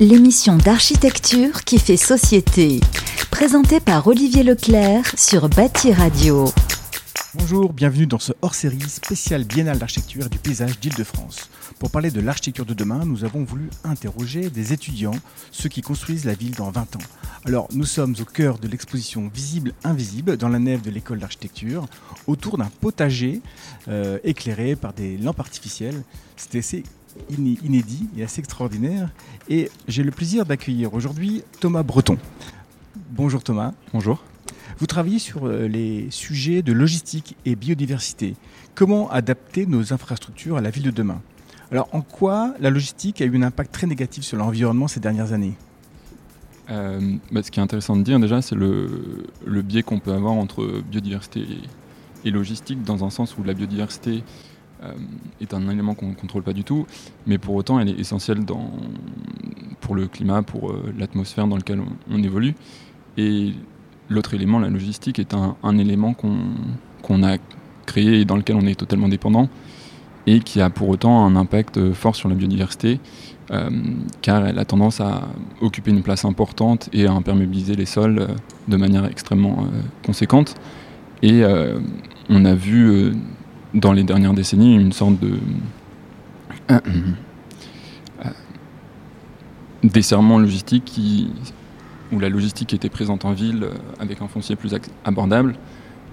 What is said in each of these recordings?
L'émission d'architecture qui fait société. Présentée par Olivier Leclerc sur Bâti Radio. Bonjour, bienvenue dans ce hors-série spécial biennale d'architecture et du paysage d'Île-de-France. Pour parler de l'architecture de demain, nous avons voulu interroger des étudiants, ceux qui construisent la ville dans 20 ans. Alors, nous sommes au cœur de l'exposition Visible-Invisible dans la nef de l'école d'architecture, autour d'un potager euh, éclairé par des lampes artificielles. C'était assez inédit et assez extraordinaire. Et j'ai le plaisir d'accueillir aujourd'hui Thomas Breton. Bonjour Thomas. Bonjour. Vous travaillez sur euh, les sujets de logistique et biodiversité. Comment adapter nos infrastructures à la ville de demain? Alors, en quoi la logistique a eu un impact très négatif sur l'environnement ces dernières années? Euh, bah, Ce qui est intéressant de dire déjà, c'est le, biais qu'on peut avoir entre biodiversité et, logistique, dans un sens où la biodiversité est un élément qu'on ne contrôle pas du tout, mais pour autant elle est essentielle pour le climat, pour l'atmosphère dans laquelle on, évolue. Et L'autre élément, la logistique, est un, élément qu'on a créé et dans lequel on est totalement dépendant et qui a pour autant un impact fort sur la biodiversité euh, car elle a tendance à occuper une place importante et à imperméabiliser les sols euh, de manière extrêmement euh, conséquente. Et on a vu dans les dernières décennies une sorte de desserrement logistique qui où la logistique était présente en ville euh, avec un foncier plus abordable,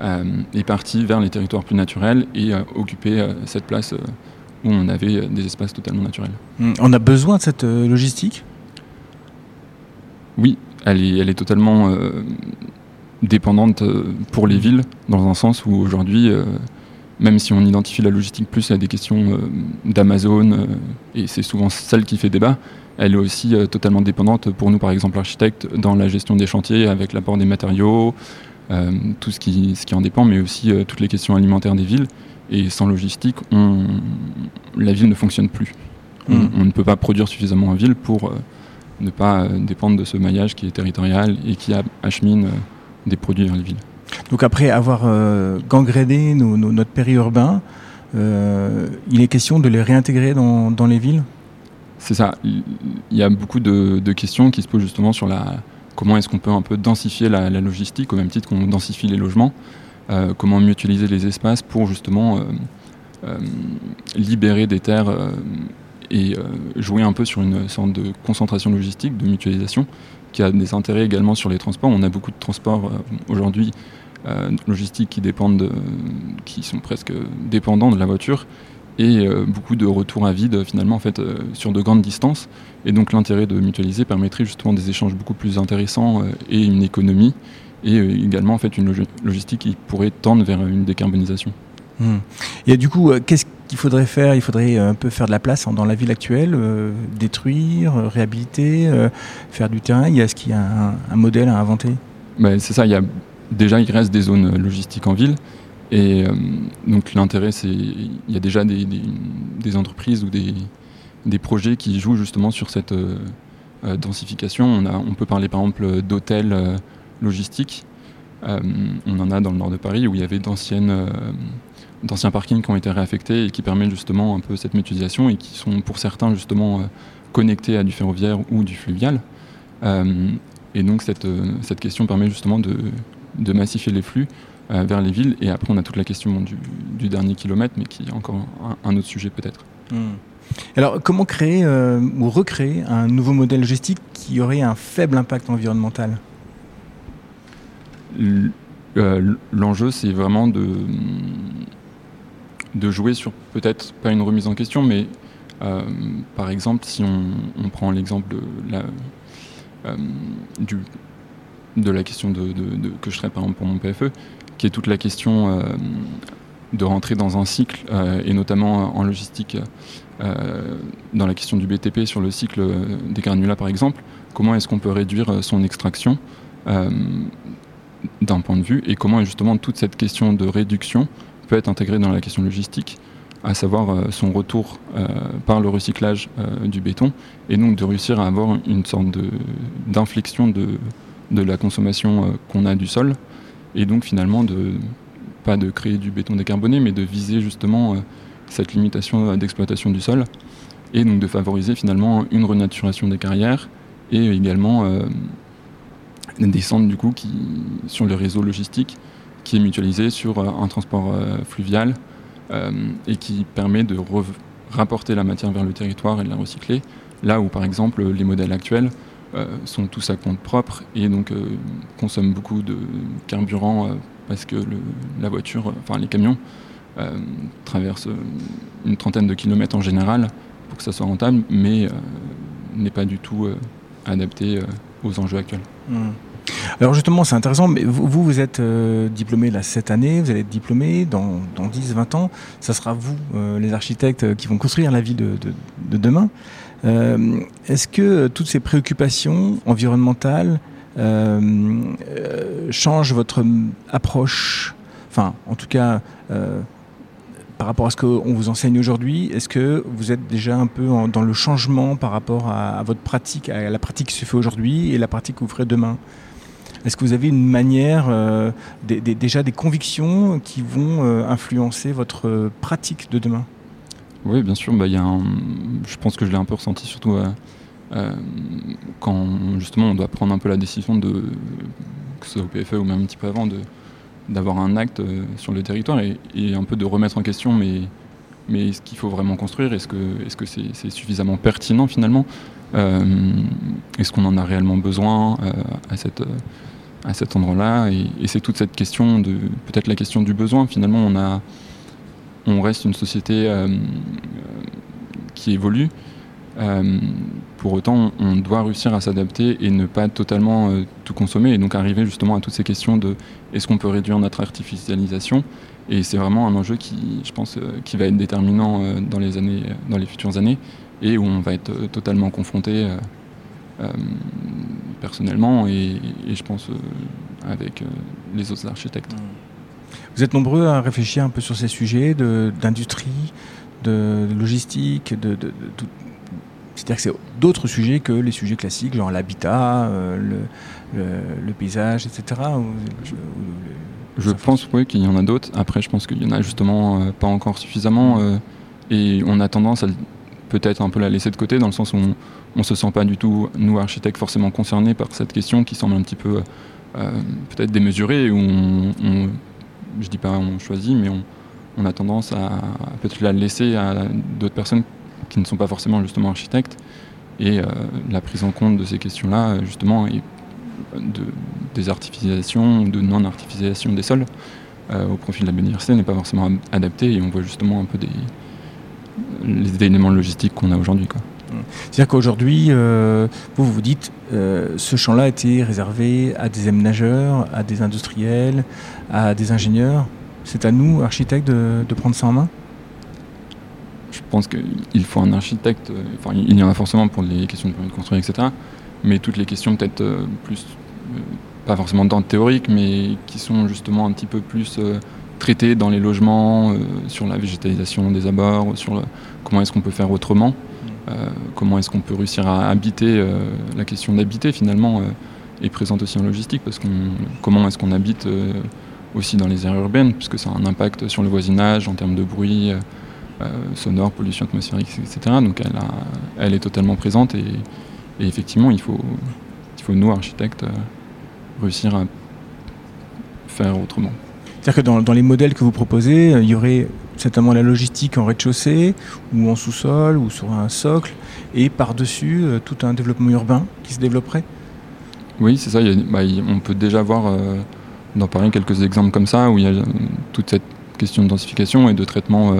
euh, est partie vers les territoires plus naturels et euh, occupé cette place où on avait des espaces totalement naturels. Hmm. On a besoin de cette logistique? Oui, elle est, elle est totalement dépendante pour les villes, dans un sens où aujourd'hui, même si on identifie la logistique plus à des questions d'Amazon, et c'est souvent celle qui fait débat, elle est aussi euh, totalement dépendante pour nous, par exemple, architectes, dans la gestion des chantiers, avec l'apport des matériaux, euh, tout ce qui, ce qui en dépend, mais aussi euh, toutes les questions alimentaires des villes. Et sans logistique, on, la ville ne fonctionne plus. On, hmm. ne peut pas produire suffisamment en ville pour ne pas dépendre de ce maillage qui est territorial et qui achemine des produits vers les villes. Donc après avoir gangréné notre périurbain, il est question de les réintégrer dans, les villes? C'est ça. Il y a beaucoup de, questions qui se posent justement sur la, comment est-ce qu'on peut un peu densifier la, logistique au même titre qu'on densifie les logements, euh, comment mieux utiliser les espaces pour justement euh, euh, libérer des terres et jouer un peu sur une sorte de concentration logistique, de mutualisation, qui a des intérêts également sur les transports. On a beaucoup de transports aujourd'hui logistiques qui dépendent, qui sont presque dépendants de la voiture et euh, beaucoup de retours à vide finalement en fait euh, sur de grandes distances et donc l'intérêt de mutualiser permettrait justement des échanges beaucoup plus intéressants euh, et une économie et également en fait une logistique qui pourrait tendre vers une décarbonisation. Hmm. Et du coup, qu'est-ce qu'il faudrait faire Il faudrait un peu faire de la place dans la ville actuelle, détruire, réhabiliter, faire du terrain. Est-ce qu'il y a un, modèle à inventer? Ben, C'est ça, il y a, déjà il reste des zones logistiques en ville, et euh, donc l'intérêt, c'est il y a déjà des, entreprises ou des, projets qui jouent justement sur cette euh, euh, densification. On, a, on peut parler par exemple d'hôtels logistiques. on en a dans le nord de Paris où il y avait d'anciennes d'anciens parkings qui ont été réaffectés et qui permettent justement un peu cette mutualisation et qui sont pour certains justement connectés à du ferroviaire ou du fluvial. et donc cette, cette question permet justement de, de massifier les flux euh, vers les villes. Et après, on a toute la question du, dernier kilomètre, mais qui est encore un, autre sujet peut-être. Hmm. Alors, comment créer euh, ou recréer un nouveau modèle logistique qui aurait un faible impact environnemental? Euh, L'enjeu, c'est vraiment de, de jouer sur peut-être pas une remise en question, mais par exemple, si on, prend l'exemple de la, du, de la question de, que je traite par exemple pour mon PFE, qui est toute la question euh, de rentrer dans un cycle, euh, et notamment en logistique, euh, dans la question du BTP sur le cycle des granulats par exemple, comment est-ce qu'on peut réduire son extraction d'un point de vue, et comment justement toute cette question de réduction peut être intégrée dans la question logistique, à savoir son retour par le recyclage du béton, et donc de réussir à avoir une sorte d'inflexion de, de, la consommation qu'on a du sol, et donc finalement de pas de créer du béton décarboné, mais de viser justement euh, cette limitation d'exploitation du sol et donc de favoriser finalement une renaturation des carrières et également euh, des centres du coup qui, sur le réseau logistique qui est mutualisé sur euh, un transport euh, fluvial et qui permet de rapporter la matière vers le territoire et de la recycler, là où par exemple les modèles actuels sont tous à compte propre et donc consomment beaucoup de carburant parce que la voiture, enfin les camions, traversent une trentaine de kilomètres en général pour que ça soit rentable, mais n'est pas du tout adapté euh, aux enjeux actuels. Hmm. Alors justement, c'est intéressant, mais vous, vous êtes euh, diplômé là cette année, vous allez être diplômé dans, dans 10, 20 ans. Ça sera vous, euh, les architectes, qui vont construire la ville de, de, demain. Est-ce que toutes ces préoccupations environnementales changent votre approche? Enfin, en tout cas, par rapport à ce qu'on vous enseigne aujourd'hui, est-ce que vous êtes déjà un peu dans le changement par rapport à, votre pratique, à la pratique qui se fait aujourd'hui et la pratique que vous ferez demain? Est-ce que vous avez une manière, euh, déjà des convictions qui vont euh, influencer votre pratique de demain? Oui, bien sûr. Bah, y a je pense que je l'ai un peu ressenti surtout euh, quand justement on doit prendre un peu la décision de, que ce soit au PFE ou même un petit peu avant, d'avoir un acte euh, sur le territoire et, un peu de remettre en question mais, mais ce qu'il faut vraiment construire? Est-ce que c'est -ce c'est suffisamment pertinent finalement? Euh, Est-ce qu'on en a réellement besoin euh, à, cette, à cet endroit-là Et, c'est toute cette question de peut-être la question du besoin. Finalement, on, reste une société qui évolue. pour autant, on doit réussir à s'adapter et ne pas totalement tout consommer et donc arriver justement à toutes ces questions de est-ce qu'on peut réduire notre artificialisation? Et c'est vraiment un enjeu qui, je pense, euh, qui va être déterminant euh, dans les années, dans les futures années, et où on va être euh, totalement confronté personnellement et, je pense avec les autres architectes. Vous êtes nombreux à réfléchir un peu sur ces sujets d'industrie, de, logistique, de, c'est-à-dire que c'est d'autres sujets que les sujets classiques, genre l'habitat, le, le, paysage, etc. je, pense oui, qu'il y en a d'autres. Après, je pense qu'il y en a justement euh, pas encore suffisamment. Euh, et on a tendance à peut-être un peu la laisser de côté, dans le sens où on ne se sent pas du tout, nous architectes, forcément concernés par cette question qui semble un petit peu euh, peut-être démesurée, où on, je dis pas on choisit, mais on, a tendance à, peut-être la laisser à d'autres personnes qui ne sont pas forcément justement architectes. Et la prise en compte de ces questions-là, justement, est de désartificialisation, de non-artificialisation des sols euh, au profit de la biodiversité n'est pas forcément adapté et on voit justement un peu des, les éléments logistiques qu'on a aujourd'hui. C'est-à-dire qu'aujourd'hui, euh, vous vous dites, euh, ce champ-là a été réservé à des aménageurs, à des industriels, à des ingénieurs. C'est à nous, architectes, de, prendre ça en main? Je pense qu'il faut un architecte, enfin, il y en a forcément pour les questions de permis de construire, etc mais toutes les questions peut-être euh, plus, euh, pas forcément dans théorique, mais qui sont justement un petit peu plus euh, traitées dans les logements, sur la végétalisation des abords, sur comment est-ce qu'on peut faire autrement, mm. comment est-ce qu'on peut réussir à habiter, la question d'habiter finalement est présente aussi en logistique, parce que comment est-ce qu'on habite aussi dans les aires urbaines, puisque ça a un impact sur le voisinage en termes de bruit. sonore, pollution atmosphérique, etc. Donc elle, a, elle est totalement présente et, et effectivement, il faut, il faut nous, architectes, euh, réussir à faire autrement. C'est-à-dire que dans, les modèles que vous proposez, euh, il y aurait certainement la logistique en rez-de-chaussée, ou en sous-sol, ou sur un socle, et par-dessus, euh, tout un développement urbain qui se développerait Oui, c'est ça. Bah, on peut déjà voir dans Paris quelques exemples comme ça, où il y a toute cette question de densification et de traitement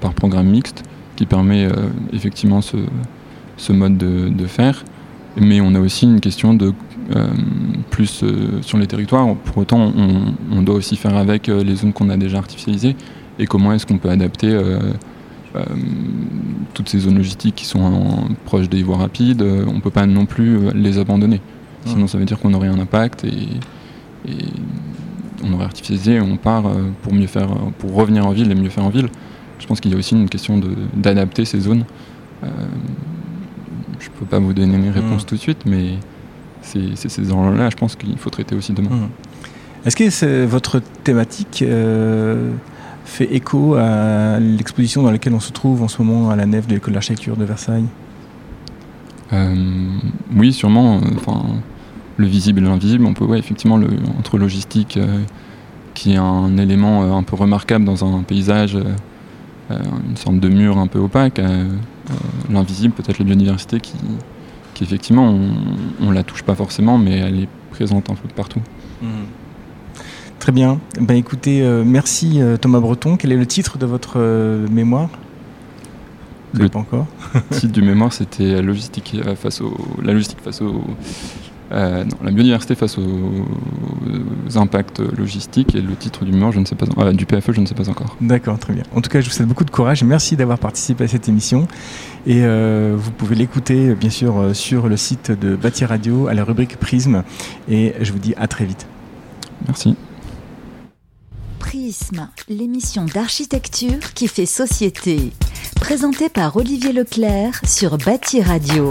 par programme mixte qui permet effectivement ce, mode de, faire. Mais on a aussi une question de euh, plus euh, sur les territoires. Pour autant, on, doit aussi faire avec euh, les zones qu'on a déjà artificialisées et comment est-ce qu'on peut adapter toutes ces zones logistiques qui sont proches des voies rapides. on ne peut pas non plus les abandonner. Sinon, ça veut dire qu'on aurait un impact et, on aurait artificialisé et on part pour mieux faire, pour revenir en ville et mieux faire en ville. Je pense qu'il y a aussi une question d'adapter ces zones je peux pas vous donner une réponse mmh. tout de suite, mais c'est ces enjeux-là, je pense qu'il faut traiter aussi demain. Mmh. Est-ce que votre thématique euh, fait écho à l'exposition dans laquelle on se trouve en ce moment à la nef de l'école d'architecture de Versailles? Oui, sûrement. Enfin, le visible et l'invisible, on peut, ouais, effectivement, le, entre logistique, qui est un élément un peu remarquable dans un paysage, une sorte de mur un peu opaque, l'invisible, peut-être la biodiversité qui, qui effectivement, on, ne la touche pas forcément, mais elle est présente un peu partout. Mmh. Très bien. Ben écoutez, euh, merci euh, Thomas Breton. Quel est le titre de votre euh, mémoire? Le pas encore. titre du mémoire, c'était logistique face au, la logistique face au euh, non, la biodiversité face aux, impacts logistiques et le titre du je ne sais pas, euh, du PFE, je ne sais pas encore. D'accord, très bien. En tout cas, je vous souhaite beaucoup de courage et merci d'avoir participé à cette émission. Et euh, vous pouvez l'écouter, bien sûr, sur le site de Bâti Radio à la rubrique Prisme. Et je vous dis à très vite. Merci. Prisme, l'émission d'architecture qui fait société. Présentée par Olivier Leclerc sur Bâti Radio.